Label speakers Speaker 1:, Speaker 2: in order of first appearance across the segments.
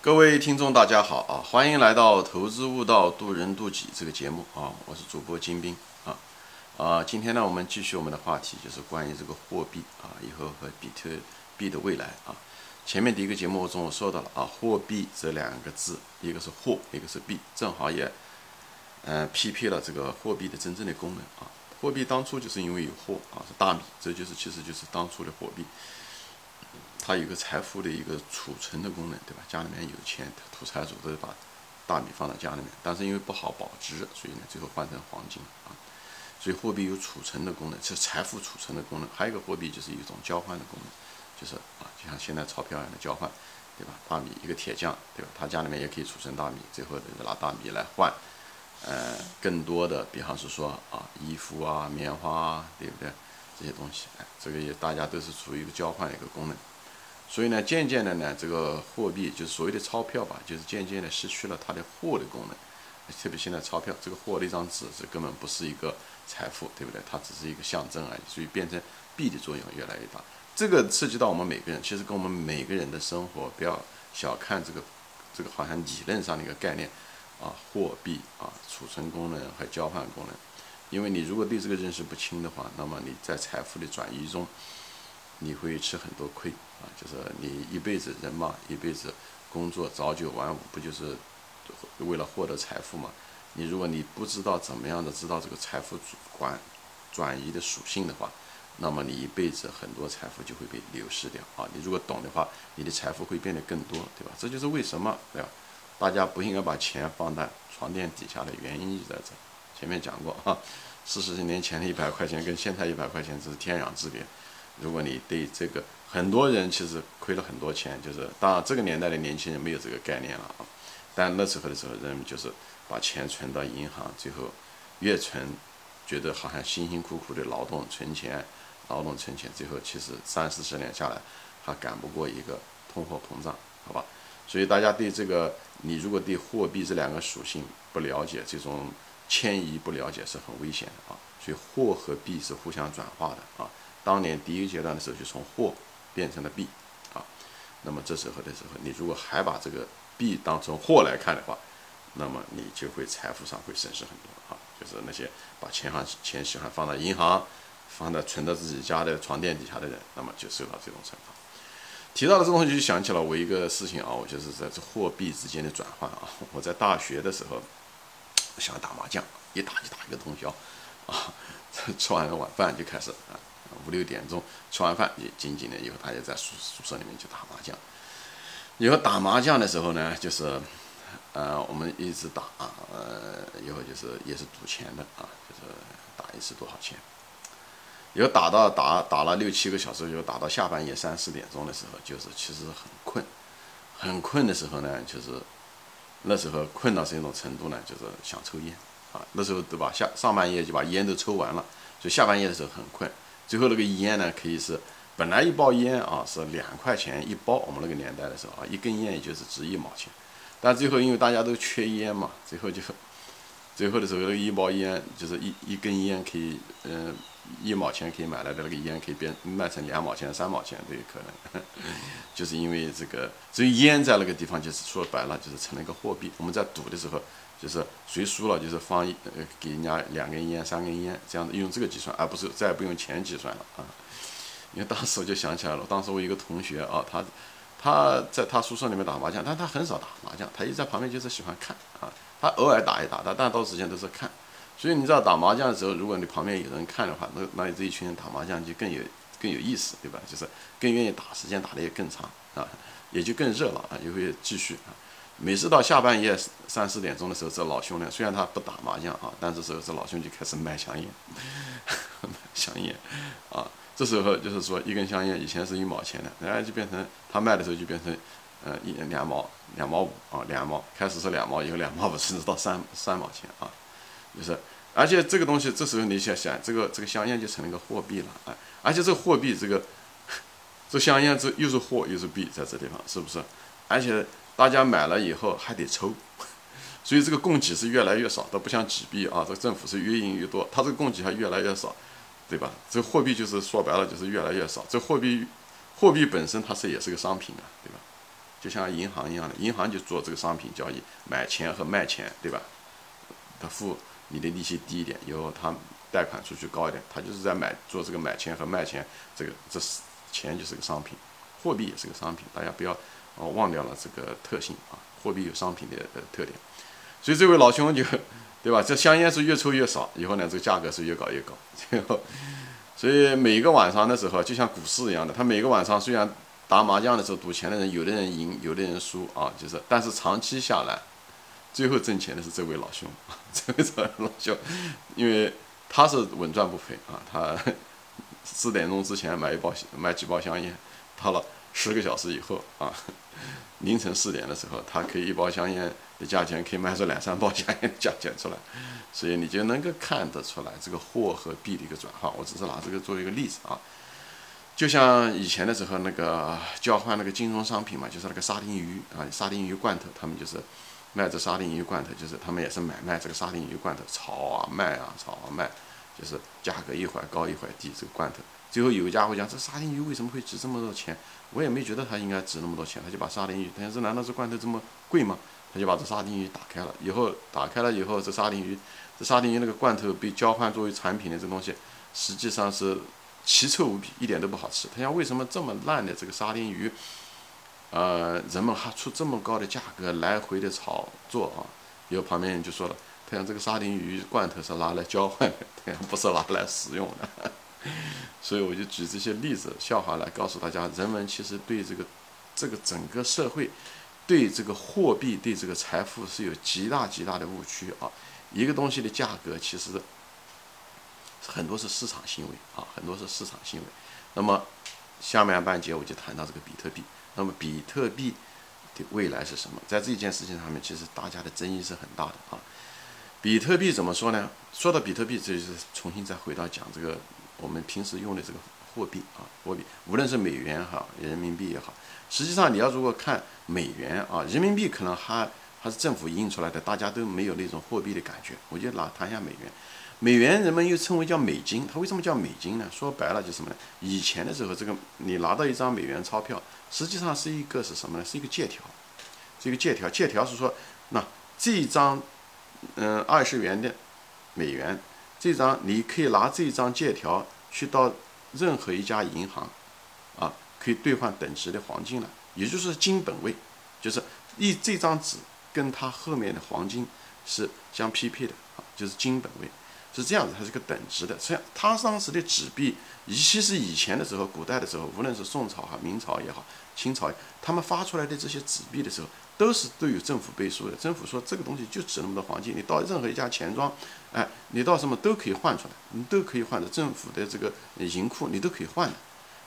Speaker 1: 各位听众，大家好啊！欢迎来到《投资悟道，渡人渡己》这个节目啊！我是主播金兵啊啊！今天呢，我们继续我们的话题，就是关于这个货币啊，以后和比特币的未来啊。前面第一个节目中我说到了啊，货币这两个字，一个是货，一个是币，正好也嗯匹配了这个货币的真正的功能啊。货币当初就是因为有货啊，是大米，这就是其实就是当初的货币。它有个财富的一个储存的功能，对吧？家里面有钱，土财主都把大米放到家里面，但是因为不好保值，所以呢，最后换成黄金啊。所以货币有储存的功能，是财富储存的功能。还有一个货币就是一种交换的功能，就是啊，就像现在钞票一样的交换，对吧？大米一个铁匠，对吧？他家里面也可以储存大米，最后拿大米来换，呃，更多的，比方是说啊，衣服啊，棉花啊，对不对？这些东西，哎，这个也大家都是处于一个交换的一个功能。所以呢，渐渐的呢，这个货币就是所谓的钞票吧，就是渐渐的失去了它的货的功能。特别现在钞票这个货的一张纸，这根本不是一个财富，对不对？它只是一个象征而已。所以变成币的作用越来越大。这个涉及到我们每个人，其实跟我们每个人的生活，不要小看这个，这个好像理论上的一个概念啊，货币啊，储存功能和交换功能。因为你如果对这个认识不清的话，那么你在财富的转移中，你会吃很多亏。啊，就是你一辈子人嘛，一辈子工作早九晚五，不就是为了获得财富嘛？你如果你不知道怎么样的知道这个财富转转移的属性的话，那么你一辈子很多财富就会被流失掉啊！你如果懂的话，你的财富会变得更多，对吧？这就是为什么对吧？大家不应该把钱放在床垫底下的原因就在这。前面讲过哈，四十年前的一百块钱跟现在一百块钱这是天壤之别。如果你对这个很多人其实亏了很多钱，就是当然这个年代的年轻人没有这个概念了啊。但那时候的时候，人们就是把钱存到银行，最后越存，觉得好像辛辛苦苦的劳动存钱，劳动存钱，最后其实三四十年下来还赶不过一个通货膨胀，好吧？所以大家对这个，你如果对货币这两个属性不了解，这种迁移不了解是很危险的啊。所以货和币是互相转化的啊。当年第一阶段的时候，就从货变成了币，啊，那么这时候的时候，你如果还把这个币当成货来看的话，那么你就会财富上会损失很多啊。就是那些把钱放钱喜欢放到银行，放在存到自己家的床垫底下的人，那么就受到这种惩罚。提到了这东西，就想起了我一个事情啊，我就是在这货币之间的转换啊。我在大学的时候喜欢打麻将，一打就打一个通宵，啊，吃完了晚饭就开始啊。五六点钟吃完饭，也紧紧的以后，他就在宿宿舍里面去打麻将。以后打麻将的时候呢，就是，呃，我们一直打，呃，以后就是也是赌钱的啊，就是打一次多少钱。以后打到打打了六七个小时，就打到下半夜三四点钟的时候，就是其实很困，很困的时候呢，就是那时候困到是一种程度呢，就是想抽烟啊。那时候对吧？下上半夜就把烟都抽完了，所以下半夜的时候很困。最后那个烟呢，可以是本来一包烟啊是两块钱一包，我们那个年代的时候啊，一根烟也就是值一毛钱。但最后因为大家都缺烟嘛，最后就 最后的时候那个一包烟就是一一根烟可以嗯一毛钱可以买来的那个烟可以变卖成两毛钱三毛钱都有可能，就是因为这个所以烟在那个地方就是说白了就是成了一个货币。我们在赌的时候。就是谁输了，就是放一呃给人家两根烟、三根烟，这样子用这个计算，而不是再也不用钱计算了啊。因为当时我就想起来了，当时我一个同学啊，他他在他宿舍里面打麻将，但他很少打麻将，他一直在旁边就是喜欢看啊。他偶尔打一打，他大多时间都是看。所以你知道打麻将的时候，如果你旁边有人看的话，那那你这一群人打麻将就更有更有意思，对吧？就是更愿意打，时间打的也更长啊，也就更热闹啊，也会继续啊。每次到下半夜三四点钟的时候，这老兄呢，虽然他不打麻将啊，但是时候这老兄就开始卖香烟，香烟，啊，这时候就是说一根香烟以前是一毛钱的，然后就变成他卖的时候就变成，呃一两毛两毛五啊两毛，开始是两毛，以后两毛五甚至到三三毛钱啊，就是，而且这个东西这时候你想想，这个这个香烟就成了一个货币了啊，而且这个货币这个，这香烟这又是货又是币，在这地方是不是？而且。大家买了以后还得抽，所以这个供给是越来越少，都不像纸币啊，这个政府是越印越多，它这个供给还越来越少，对吧？这货币就是说白了就是越来越少。这货币，货币本身它是也是个商品啊，对吧？就像银行一样的，银行就做这个商品交易，买钱和卖钱，对吧？他付你的利息低一点，以后他贷款出去高一点，他就是在买做这个买钱和卖钱，这个这是钱就是个商品，货币也是个商品，大家不要哦忘掉了这个特性啊，货币有商品的呃特点，所以这位老兄就对吧？这香烟是越抽越少，以后呢这个价格是越搞越高，最后所以每个晚上的时候就像股市一样的，他每个晚上虽然。打麻将的时候，赌钱的人，有的人赢，有的人输啊，就是，但是长期下来，最后挣钱的是这位老兄，这位老兄，因为他是稳赚不赔啊，他 四点钟之前买一包买几包香烟，他了十个小时以后啊，凌晨四点的时候，他可以一包香烟的价钱可以卖出两三包香烟的价钱出来，所以你就能够看得出来这个货和币的一个转换。我只是拿这个做一个例子啊。就像以前的时候，那个交换那个金融商品嘛，就是那个沙丁鱼啊，沙丁鱼罐头，他们就是卖这沙丁鱼罐头，就是他们也是买卖这个沙丁鱼罐头，炒啊卖啊炒啊卖，就是价格一会儿高一会儿低，这个罐头。最后有一家伙讲，这沙丁鱼为什么会值这么多钱？我也没觉得它应该值那么多钱，他就把沙丁鱼，他说这难道这罐头这么贵吗？他就把这沙丁鱼打开了，以后打开了以后，这沙丁鱼，这沙丁鱼那个罐头被交换作为产品的这东西，实际上是。奇臭无比，一点都不好吃。他想，为什么这么烂的这个沙丁鱼，呃，人们还出这么高的价格来回的炒作啊？有旁边人就说了，他想这个沙丁鱼罐头是拿来交换的，他 不是拿来食用的。所以我就举这些例子笑话来告诉大家，人们其实对这个这个整个社会，对这个货币，对这个财富是有极大极大的误区啊。一个东西的价格其实。很多是市场行为啊，很多是市场行为。那么下面半节我就谈到这个比特币。那么比特币的未来是什么？在这件事情上面，其实大家的争议是很大的啊。比特币怎么说呢？说到比特币，这就是重新再回到讲这个我们平时用的这个货币啊，货币，无论是美元哈，人民币也好。实际上你要如果看美元啊，人民币可能还还是政府印出来的，大家都没有那种货币的感觉。我就拿谈一下美元。美元人们又称为叫美金，它为什么叫美金呢？说白了就是什么呢？以前的时候，这个你拿到一张美元钞票，实际上是一个是什么呢？是一个借条，是一个借条。借条是说，那这张，嗯，二十元的美元，这张你可以拿这张借条去到任何一家银行，啊，可以兑换等值的黄金了，也就是金本位，就是一这张纸跟它后面的黄金是相匹配的啊，就是金本位。是这样子，它是个等值的。实际上，它当时的纸币，尤其是以前的时候，古代的时候，无论是宋朝哈、明朝也好、清朝，他们发出来的这些纸币的时候，都是都有政府背书的。政府说这个东西就值那么多黄金，你到任何一家钱庄，哎，你到什么都可以换出来，你都可以换的。政府的这个银库你都可以换的。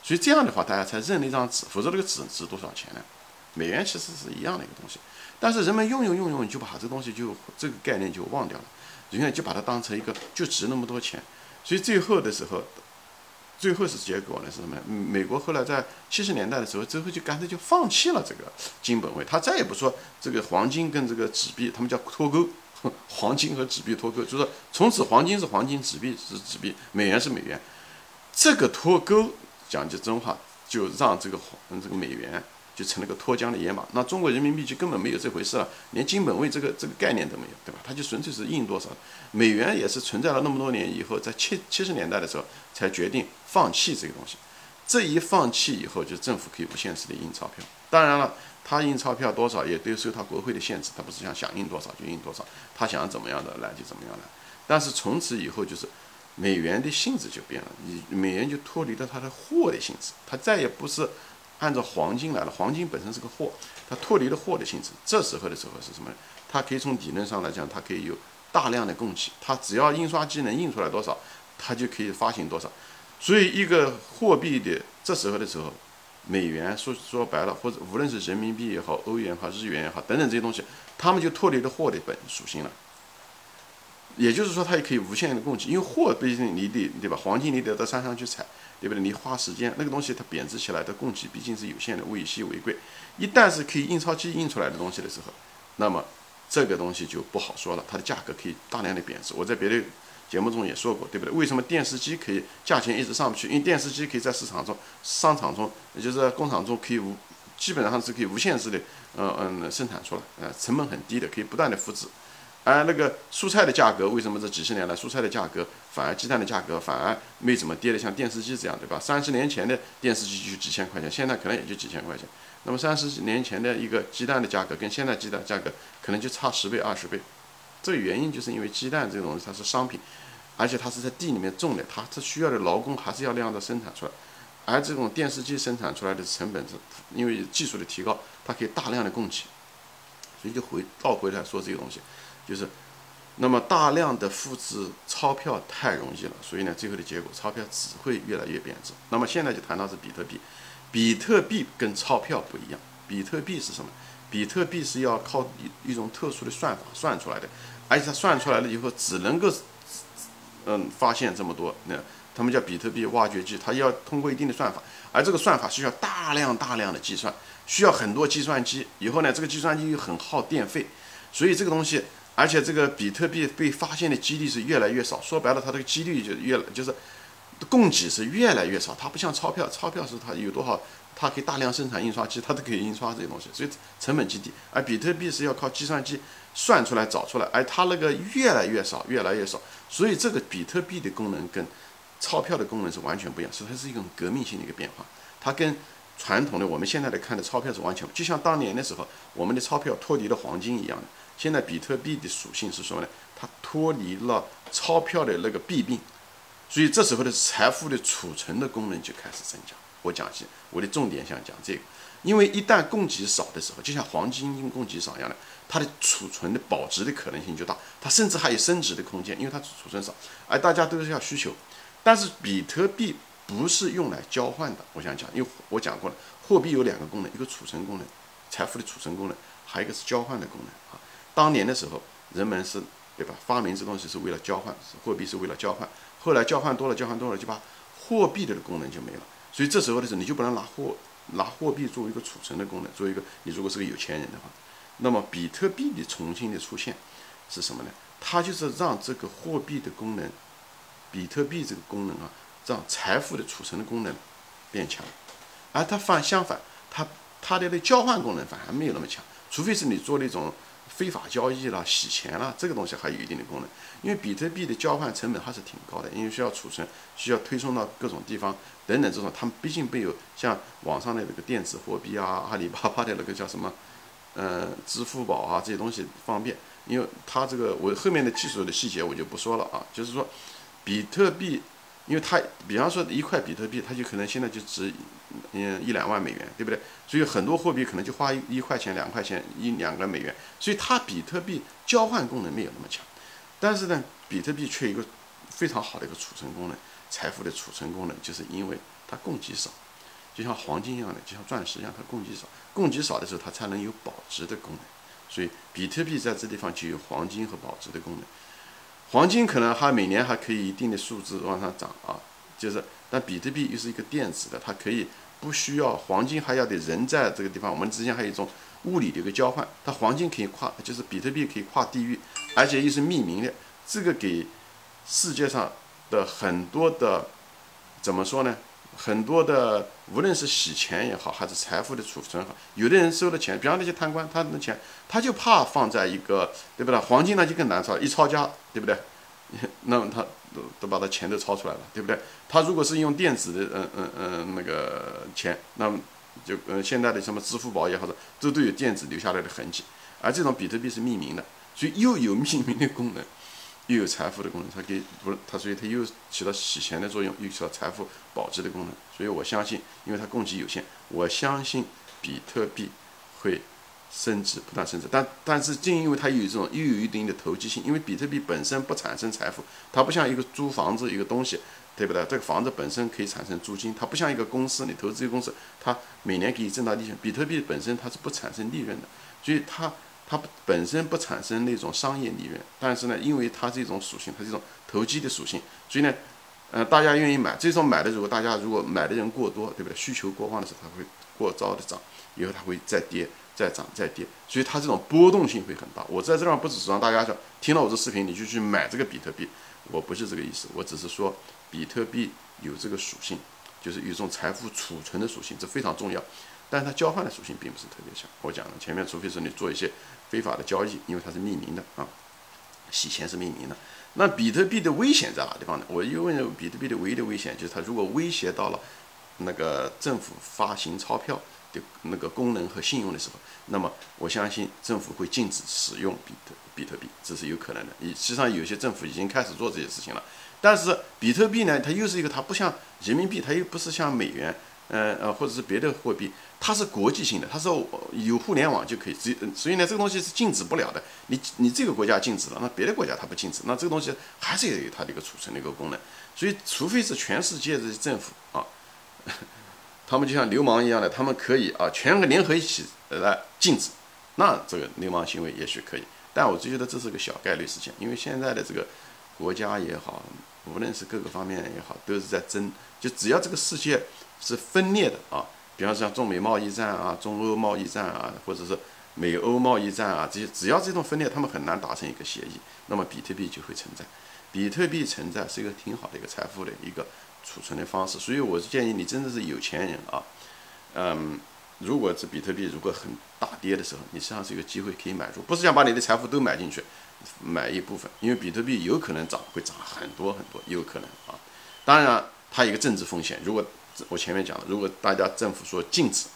Speaker 1: 所以这样的话，大家才认那张纸，否则这个纸值多少钱呢？美元其实是一样的一个东西，但是人们用用用用，就把这东西就这个概念就忘掉了。人家就把它当成一个就值那么多钱，所以最后的时候，最后是结果呢是什么？美国后来在七十年代的时候，最后就干脆就放弃了这个金本位，他再也不说这个黄金跟这个纸币，他们叫脱钩，黄金和纸币脱钩，就是从此黄金是黄金，纸币是纸币，美元是美元，这个脱钩讲句真话，就让这个黄这个美元。就成了个脱缰的野马，那中国人民币就根本没有这回事了，连金本位这个这个概念都没有，对吧？它就纯粹是印多少。美元也是存在了那么多年以后，在七七十年代的时候才决定放弃这个东西。这一放弃以后，就政府可以无限制的印钞票。当然了，他印钞票多少也都受他国会的限制，他不是想想印多少就印多少，他想怎么样的来就怎么样来。但是从此以后，就是美元的性质就变了，你美元就脱离了它的货的性质，它再也不是。按照黄金来了，黄金本身是个货，它脱离了货的性质。这时候的时候是什么？它可以从理论上来讲，它可以有大量的供给，它只要印刷机能印出来多少，它就可以发行多少。所以一个货币的这时候的时候，美元说说白了，或者无论是人民币也好，欧元也好，日元也好，等等这些东西，它们就脱离了货的本属性了。也就是说，它也可以无限的供给，因为货毕竟你得对吧？黄金你得到山上去采。对不对？你花时间，那个东西它贬值起来的供给毕竟是有限的，物以稀为贵。一旦是可以印钞机印出来的东西的时候，那么这个东西就不好说了，它的价格可以大量的贬值。我在别的节目中也说过，对不对？为什么电视机可以价钱一直上不去？因为电视机可以在市场中、商场中，也就是工厂中可以无基本上是可以无限制的，嗯嗯生产出来，呃，成本很低的，可以不断的复制。而那个蔬菜的价格，为什么这几十年来蔬菜的价格反而鸡蛋的价格反而没怎么跌的？像电视机这样，对吧？三十年前的电视机就几千块钱，现在可能也就几千块钱。那么三十年前的一个鸡蛋的价格跟现在鸡蛋价格可能就差十倍二十倍。这个原因就是因为鸡蛋这种东西它是商品，而且它是在地里面种的，它这需要的劳工还是要那样的生产出来。而这种电视机生产出来的成本是因为技术的提高，它可以大量的供给，所以就回倒回来说这个东西。就是，那么大量的复制钞票太容易了，所以呢，最后的结果钞票只会越来越贬值。那么现在就谈到是比特币，比特币跟钞票不一样，比特币是什么？比特币是要靠一一种特殊的算法算出来的，而且它算出来了以后只能够，嗯，发现这么多，那他们叫比特币挖掘机，它要通过一定的算法，而这个算法需要大量大量的计算，需要很多计算机，以后呢，这个计算机又很耗电费，所以这个东西。而且这个比特币被发现的几率是越来越少，说白了，它这个几率就越就是供给是越来越少。它不像钞票，钞票是它有多少，它可以大量生产印刷机，它都可以印刷这些东西，所以成本极低。而比特币是要靠计算机算出来找出来，而它那个越来越少，越来越少。所以这个比特币的功能跟钞票的功能是完全不一样，所以它是一种革命性的一个变化。它跟传统的我们现在来看的钞票是完全，就像当年的时候，我们的钞票脱离了黄金一样的。现在比特币的属性是什么呢？它脱离了钞票的那个弊病，所以这时候的财富的储存的功能就开始增加。我讲起我的重点想讲这个，因为一旦供给少的时候，就像黄金因供给少一样的，它的储存的保值的可能性就大，它甚至还有升值的空间，因为它储存少，而大家都是要需求。但是比特币不是用来交换的，我想讲，因为我讲过了，货币有两个功能，一个储存功能，财富的储存功能，还有一个是交换的功能啊。当年的时候，人们是对吧？发明这东西是为了交换，货币是为了交换。后来交换多了，交换多了，就把货币的功能就没了。所以这时候的时候，你就不能拿货拿货币作为一个储存的功能，作为一个你如果是个有钱人的话，那么比特币的重新的出现是什么呢？它就是让这个货币的功能，比特币这个功能啊，让财富的储存的功能变强，而它反相反，它它的那交换功能反而没有那么强，除非是你做那种。非法交易啦、洗钱啦，这个东西还有一定的功能。因为比特币的交换成本还是挺高的，因为需要储存，需要推送到各种地方等等这种，他们毕竟没有像网上的那个电子货币啊、阿里巴巴的那个叫什么，呃，支付宝啊这些东西方便。因为它这个我后面的技术的细节我就不说了啊，就是说，比特币。因为它，比方说一块比特币，它就可能现在就值，嗯一两万美元，对不对？所以很多货币可能就花一块钱、两块钱、一两个美元。所以它比特币交换功能没有那么强，但是呢，比特币却一个非常好的一个储存功能，财富的储存功能，就是因为它供给少，就像黄金一样的，就像钻石一样，它供给少，供给少的时候它才能有保值的功能。所以比特币在这地方就有黄金和保值的功能。黄金可能还每年还可以一定的数字往上涨啊，就是，但比特币又是一个电子的，它可以不需要黄金还要得人在这个地方，我们之间还有一种物理的一个交换，它黄金可以跨，就是比特币可以跨地域，而且又是匿名的，这个给世界上的很多的怎么说呢？很多的，无论是洗钱也好，还是财富的储存好，有的人收了钱，比方那些贪官，他的钱他就怕放在一个，对不对？黄金呢就更难抄，一抄家，对不对？那么他都都把他钱都抄出来了，对不对？他如果是用电子的，嗯嗯嗯那个钱，那么就嗯现在的什么支付宝也好，都都有电子留下来的痕迹，而这种比特币是匿名的，所以又有匿名的功能。又有财富的功能，它给不是它，所以它又起到洗钱的作用，又起到财富保值的功能。所以我相信，因为它供给有限，我相信比特币会升值，不断升值。但但是正因为它有这种又有一定的投机性，因为比特币本身不产生财富，它不像一个租房子一个东西，对不对？这个房子本身可以产生租金，它不像一个公司，你投资一个公司，它每年可以挣到利润。比特币本身它是不产生利润的，所以它。它本身不产生那种商业利润，但是呢，因为它这种属性，它这种投机的属性，所以呢，呃，大家愿意买。这种买的，如果大家如果买的人过多，对不对？需求过旺的时候，它会过早的涨，以后它会再跌、再涨、再跌，所以它这种波动性会很大。我在这儿不只是让大家说，听了我这视频你就去买这个比特币，我不是这个意思，我只是说比特币有这个属性，就是有一种财富储存的属性，这非常重要。但是它交换的属性并不是特别强。我讲了前面，除非是你做一些非法的交易，因为它是匿名的啊，洗钱是匿名的。那比特币的危险在哪地方呢？我又问了比特币的唯一的危险就是它如果威胁到了那个政府发行钞票的那个功能和信用的时候，那么我相信政府会禁止使用比特比特币，这是有可能的。实际上有些政府已经开始做这些事情了。但是比特币呢，它又是一个，它不像人民币，它又不是像美元，呃呃，或者是别的货币，它是国际性的，它是有互联网就可以，所以所以呢，这个东西是禁止不了的。你你这个国家禁止了，那别的国家它不禁止，那这个东西还是有它的一个储存的一个功能。所以，除非是全世界的政府啊，他们就像流氓一样的，他们可以啊，全个联合一起来禁止，那这个流氓行为也许可以。但我就觉得这是个小概率事件，因为现在的这个国家也好。无论是各个方面也好，都是在争。就只要这个世界是分裂的啊，比方像中美贸易战啊、中欧贸易战啊，或者是美欧贸易战啊，这些只要这种分裂，他们很难达成一个协议，那么比特币就会存在。比特币存在是一个挺好的一个财富的一个储存的方式，所以我是建议你真的是有钱人啊，嗯，如果是比特币如果很大跌的时候，你实际上是一个机会可以买入，不是想把你的财富都买进去。买一部分，因为比特币有可能涨，会涨很多很多，有可能啊。当然，它一个政治风险。如果我前面讲了，如果大家政府说禁止，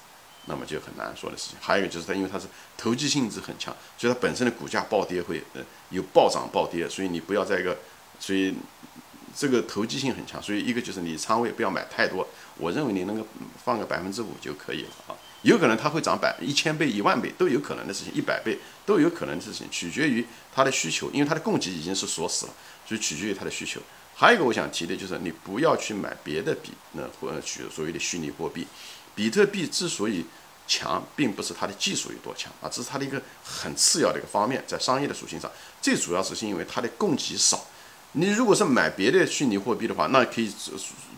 Speaker 1: 那么就很难说的事情。还有一个就是它，因为它是投机性质很强，所以它本身的股价暴跌会呃有暴涨暴跌，所以你不要在一个，所以这个投机性很强。所以一个就是你仓位不要买太多，我认为你能够放个百分之五就可以了啊。有可能它会涨百一千倍、一万倍都有可能的事情，一百倍都有可能的事情，取决于它的需求，因为它的供给已经是锁死了，所以取决于它的需求。还有一个我想提的就是，你不要去买别的币，那或者取所谓的虚拟货币。比特币之所以强，并不是它的技术有多强啊，这是它的一个很次要的一个方面，在商业的属性上，最主要是是因为它的供给少。你如果是买别的虚拟货币的话，那可以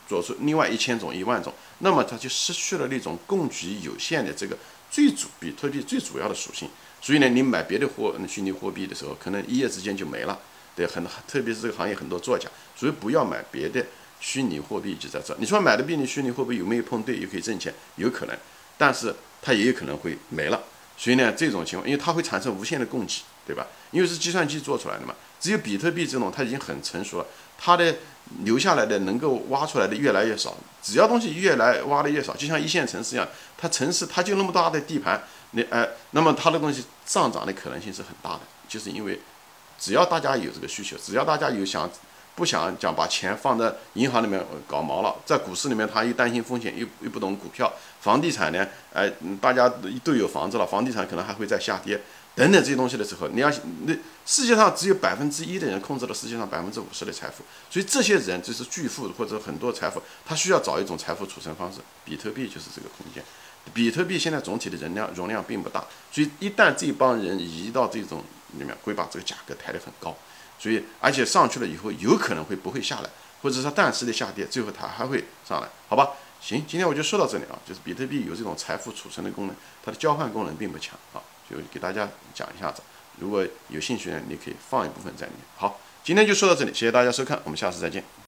Speaker 1: 做出另外一千种、一万种，那么它就失去了那种供给有限的这个最主比特币最主要的属性。所以呢，你买别的货虚拟货币的时候，可能一夜之间就没了。对，很特别是这个行业很多作假，所以不要买别的虚拟货币就在这。你说买的币，你虚拟货币有没有碰对，也可以挣钱？有可能，但是它也有可能会没了。所以呢，这种情况，因为它会产生无限的供给，对吧？因为是计算机做出来的嘛。只有比特币这种，它已经很成熟了，它的留下来的能够挖出来的越来越少。只要东西越来挖的越少，就像一线城市一样，它城市它就那么大的地盘，你哎，那么它的东西上涨的可能性是很大的，就是因为只要大家有这个需求，只要大家有想不想讲把钱放在银行里面搞毛了，在股市里面他又担心风险，又又不懂股票，房地产呢，哎，大家都有房子了，房地产可能还会再下跌。等等这些东西的时候，你要那世界上只有百分之一的人控制了世界上百分之五十的财富，所以这些人就是巨富或者很多财富，他需要找一种财富储存方式，比特币就是这个空间。比特币现在总体的容量容量并不大，所以一旦这帮人移到这种里面，会把这个价格抬得很高，所以而且上去了以后有可能会不会下来，或者说暂时的下跌，最后它还会上来，好吧？行，今天我就说到这里啊，就是比特币有这种财富储存的功能，它的交换功能并不强啊。就给大家讲一下子，如果有兴趣呢，你可以放一部分在里面。好，今天就说到这里，谢谢大家收看，我们下次再见。